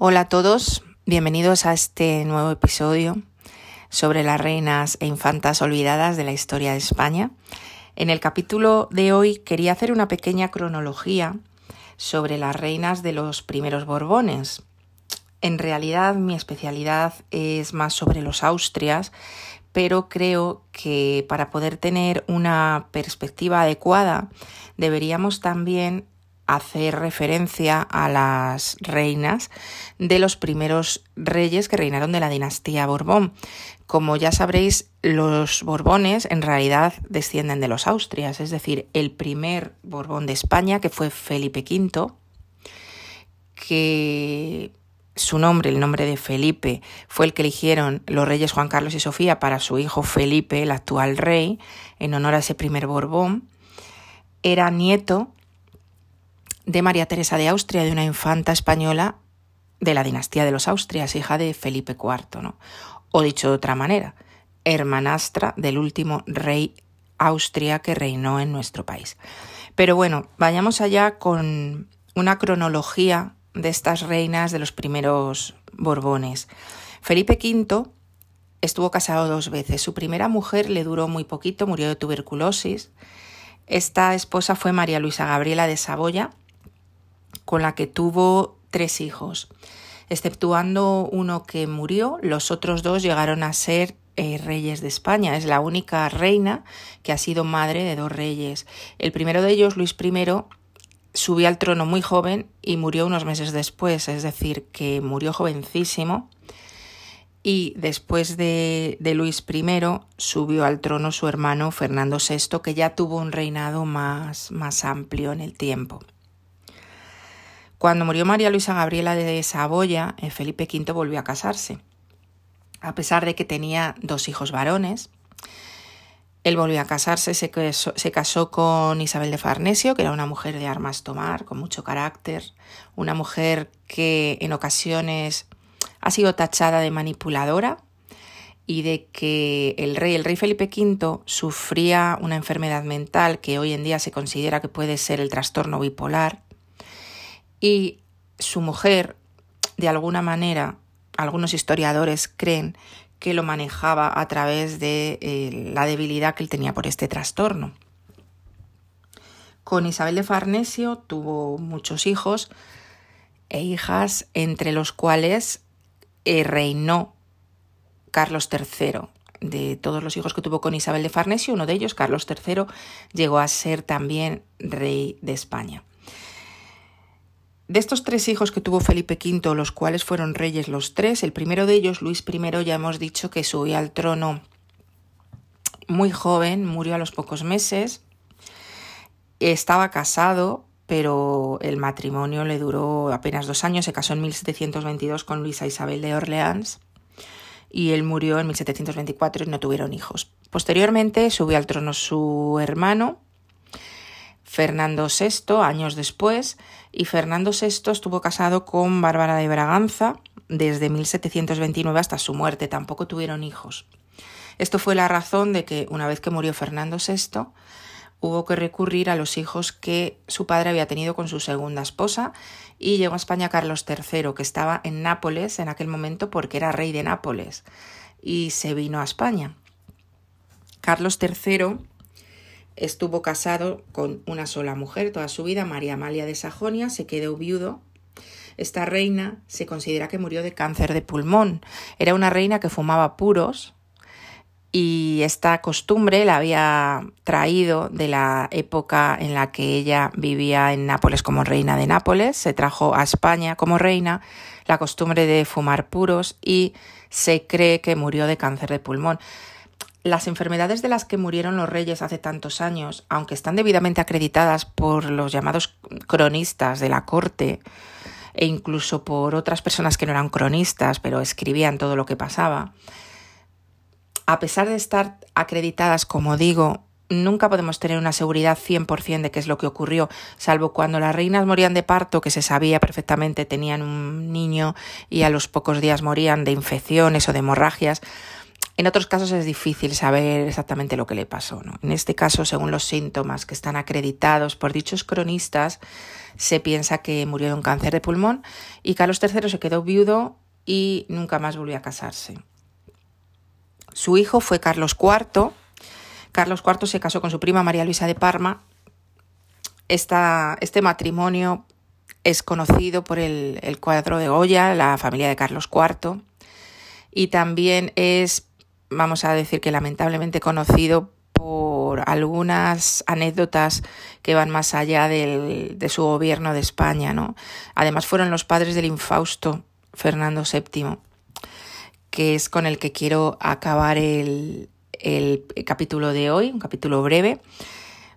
Hola a todos, bienvenidos a este nuevo episodio sobre las reinas e infantas olvidadas de la historia de España. En el capítulo de hoy quería hacer una pequeña cronología sobre las reinas de los primeros Borbones. En realidad mi especialidad es más sobre los Austrias, pero creo que para poder tener una perspectiva adecuada deberíamos también hacer referencia a las reinas de los primeros reyes que reinaron de la dinastía Borbón. Como ya sabréis, los Borbones en realidad descienden de los Austrias, es decir, el primer Borbón de España, que fue Felipe V, que su nombre, el nombre de Felipe, fue el que eligieron los reyes Juan Carlos y Sofía para su hijo Felipe, el actual rey, en honor a ese primer Borbón. Era nieto de María Teresa de Austria, de una infanta española de la dinastía de los Austrias, hija de Felipe IV, ¿no? O dicho de otra manera, hermanastra del último rey Austria que reinó en nuestro país. Pero bueno, vayamos allá con una cronología de estas reinas de los primeros Borbones. Felipe V estuvo casado dos veces. Su primera mujer le duró muy poquito, murió de tuberculosis. Esta esposa fue María Luisa Gabriela de Saboya, con la que tuvo tres hijos. Exceptuando uno que murió, los otros dos llegaron a ser eh, reyes de España. Es la única reina que ha sido madre de dos reyes. El primero de ellos, Luis I, subió al trono muy joven y murió unos meses después, es decir, que murió jovencísimo. Y después de, de Luis I subió al trono su hermano Fernando VI, que ya tuvo un reinado más, más amplio en el tiempo. Cuando murió María Luisa Gabriela de Saboya, eh, Felipe V volvió a casarse. A pesar de que tenía dos hijos varones, él volvió a casarse, se casó, con Isabel de Farnesio, que era una mujer de armas tomar, con mucho carácter, una mujer que en ocasiones ha sido tachada de manipuladora y de que el rey, el rey Felipe V, sufría una enfermedad mental que hoy en día se considera que puede ser el trastorno bipolar y su mujer, de alguna manera, algunos historiadores creen que lo manejaba a través de eh, la debilidad que él tenía por este trastorno. Con Isabel de Farnesio tuvo muchos hijos e hijas, entre los cuales eh, reinó Carlos III. De todos los hijos que tuvo con Isabel de Farnesio, uno de ellos, Carlos III, llegó a ser también rey de España. De estos tres hijos que tuvo Felipe V, los cuales fueron reyes los tres, el primero de ellos, Luis I, ya hemos dicho que subió al trono muy joven, murió a los pocos meses, estaba casado, pero el matrimonio le duró apenas dos años, se casó en 1722 con Luisa Isabel de Orleans y él murió en 1724 y no tuvieron hijos. Posteriormente subió al trono su hermano, Fernando VI, años después, y Fernando VI estuvo casado con Bárbara de Braganza desde 1729 hasta su muerte, tampoco tuvieron hijos. Esto fue la razón de que una vez que murió Fernando VI, hubo que recurrir a los hijos que su padre había tenido con su segunda esposa y llegó a España Carlos III, que estaba en Nápoles en aquel momento porque era rey de Nápoles, y se vino a España. Carlos III Estuvo casado con una sola mujer toda su vida, María Amalia de Sajonia, se quedó viudo. Esta reina se considera que murió de cáncer de pulmón. Era una reina que fumaba puros y esta costumbre la había traído de la época en la que ella vivía en Nápoles como reina de Nápoles. Se trajo a España como reina la costumbre de fumar puros y se cree que murió de cáncer de pulmón. Las enfermedades de las que murieron los reyes hace tantos años, aunque están debidamente acreditadas por los llamados cronistas de la corte e incluso por otras personas que no eran cronistas, pero escribían todo lo que pasaba, a pesar de estar acreditadas, como digo, nunca podemos tener una seguridad 100% de qué es lo que ocurrió, salvo cuando las reinas morían de parto, que se sabía perfectamente tenían un niño y a los pocos días morían de infecciones o de hemorragias En otros casos es difícil saber exactamente lo que le pasó. ¿no? En este caso, según los síntomas que están acreditados por dichos cronistas, se piensa que murió de un cáncer de pulmón y Carlos III se quedó viudo y nunca más volvió a casarse. Su hijo fue Carlos IV. Carlos IV se casó con su prima María Luisa de Parma. este matrimonio es conocido por el, el cuadro de Goya, la familia de Carlos IV, y también es, vamos a decir que lamentablemente conocido por algunas anécdotas que van más allá del, de su gobierno de España. ¿no? Además fueron los padres del infausto Fernando VII, que es con el que quiero acabar el, el capítulo de hoy, un capítulo breve.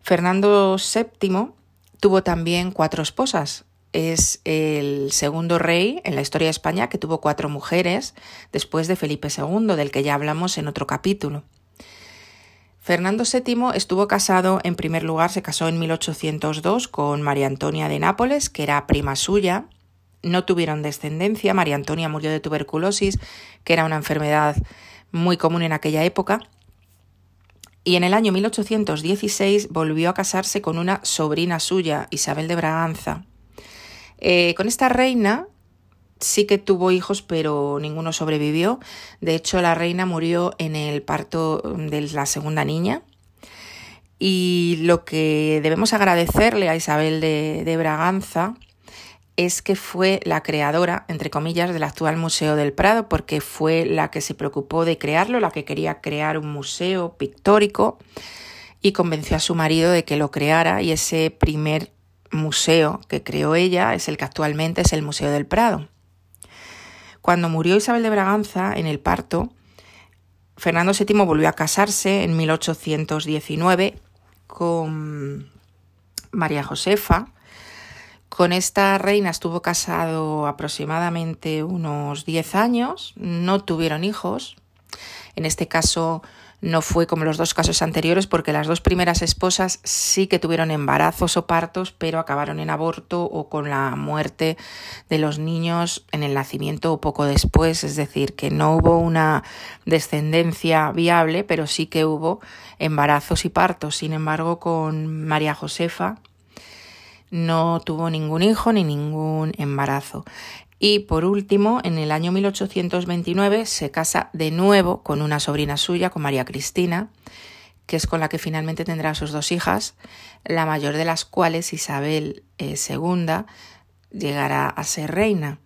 Fernando VII tuvo también cuatro esposas, es el segundo rey en la historia de España que tuvo cuatro mujeres después de Felipe II, del que ya hablamos en otro capítulo. Fernando VII estuvo casado, en primer lugar, se casó en 1802 con María Antonia de Nápoles, que era prima suya. No tuvieron descendencia, María Antonia murió de tuberculosis, que era una enfermedad muy común en aquella época. Y en el año 1816 volvió a casarse con una sobrina suya, Isabel de Braganza. Eh, con esta reina sí que tuvo hijos, pero ninguno sobrevivió. De hecho, la reina murió en el parto de la segunda niña. Y lo que debemos agradecerle a Isabel de, de Braganza es que fue la creadora, entre comillas, del actual Museo del Prado, porque fue la que se preocupó de crearlo, la que quería crear un museo pictórico y convenció a su marido de que lo creara y ese primer museo que creó ella es el que actualmente es el Museo del Prado. Cuando murió Isabel de Braganza en el parto, Fernando VII volvió a casarse en 1819 con María Josefa. Con esta reina estuvo casado aproximadamente unos 10 años, no tuvieron hijos. En este caso, no fue como los dos casos anteriores porque las dos primeras esposas sí que tuvieron embarazos o partos, pero acabaron en aborto o con la muerte de los niños en el nacimiento o poco después, es decir, que no hubo una descendencia viable, pero sí que hubo embarazos y partos. Sin embargo, con María Josefa no tuvo ningún hijo ni ningún embarazo. Y por último, en el año 1829 se casa de nuevo con una sobrina suya, con María Cristina, que es con la que finalmente tendrá sus dos hijas, la mayor de las cuales, Isabel II, eh, llegará a ser reina.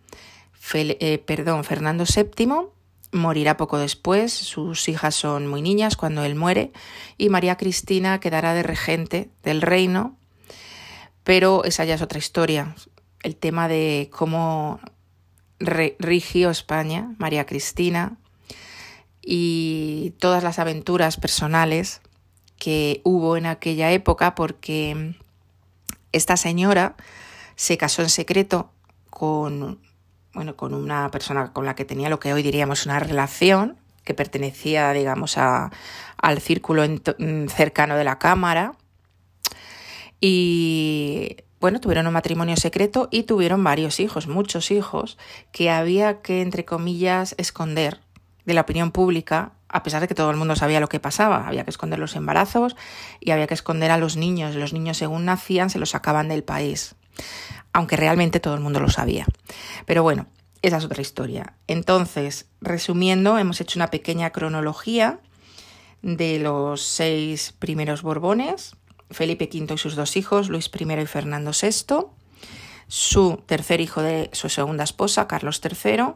Eh, perdón, Fernando VII morirá poco después, sus hijas son muy niñas cuando él muere, y María Cristina quedará de regente del reino, pero esa ya es otra historia. El tema de cómo rigió España, María Cristina, y todas las aventuras personales que hubo en aquella época porque esta señora se casó en secreto con, bueno, con una persona con la que tenía lo que hoy diríamos una relación, que pertenecía, digamos, a, al círculo cercano de la Cámara. Y bueno, tuvieron un matrimonio secreto y tuvieron varios hijos, muchos hijos, que había que, entre comillas, esconder de la opinión pública, a pesar de que todo el mundo sabía lo que pasaba. Había que esconder los embarazos y había que esconder a los niños. Los niños, según nacían, se los sacaban del país, aunque realmente todo el mundo lo sabía. Pero bueno, esa es otra historia. Entonces, resumiendo, hemos hecho una pequeña cronología de los seis primeros Borbones Felipe V y sus dos hijos, Luis I y Fernando VI, su tercer hijo de su segunda esposa, Carlos III,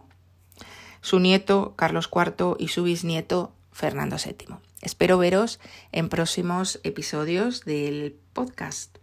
su nieto, Carlos IV, y su bisnieto, Fernando VII. Espero veros en próximos episodios del podcast.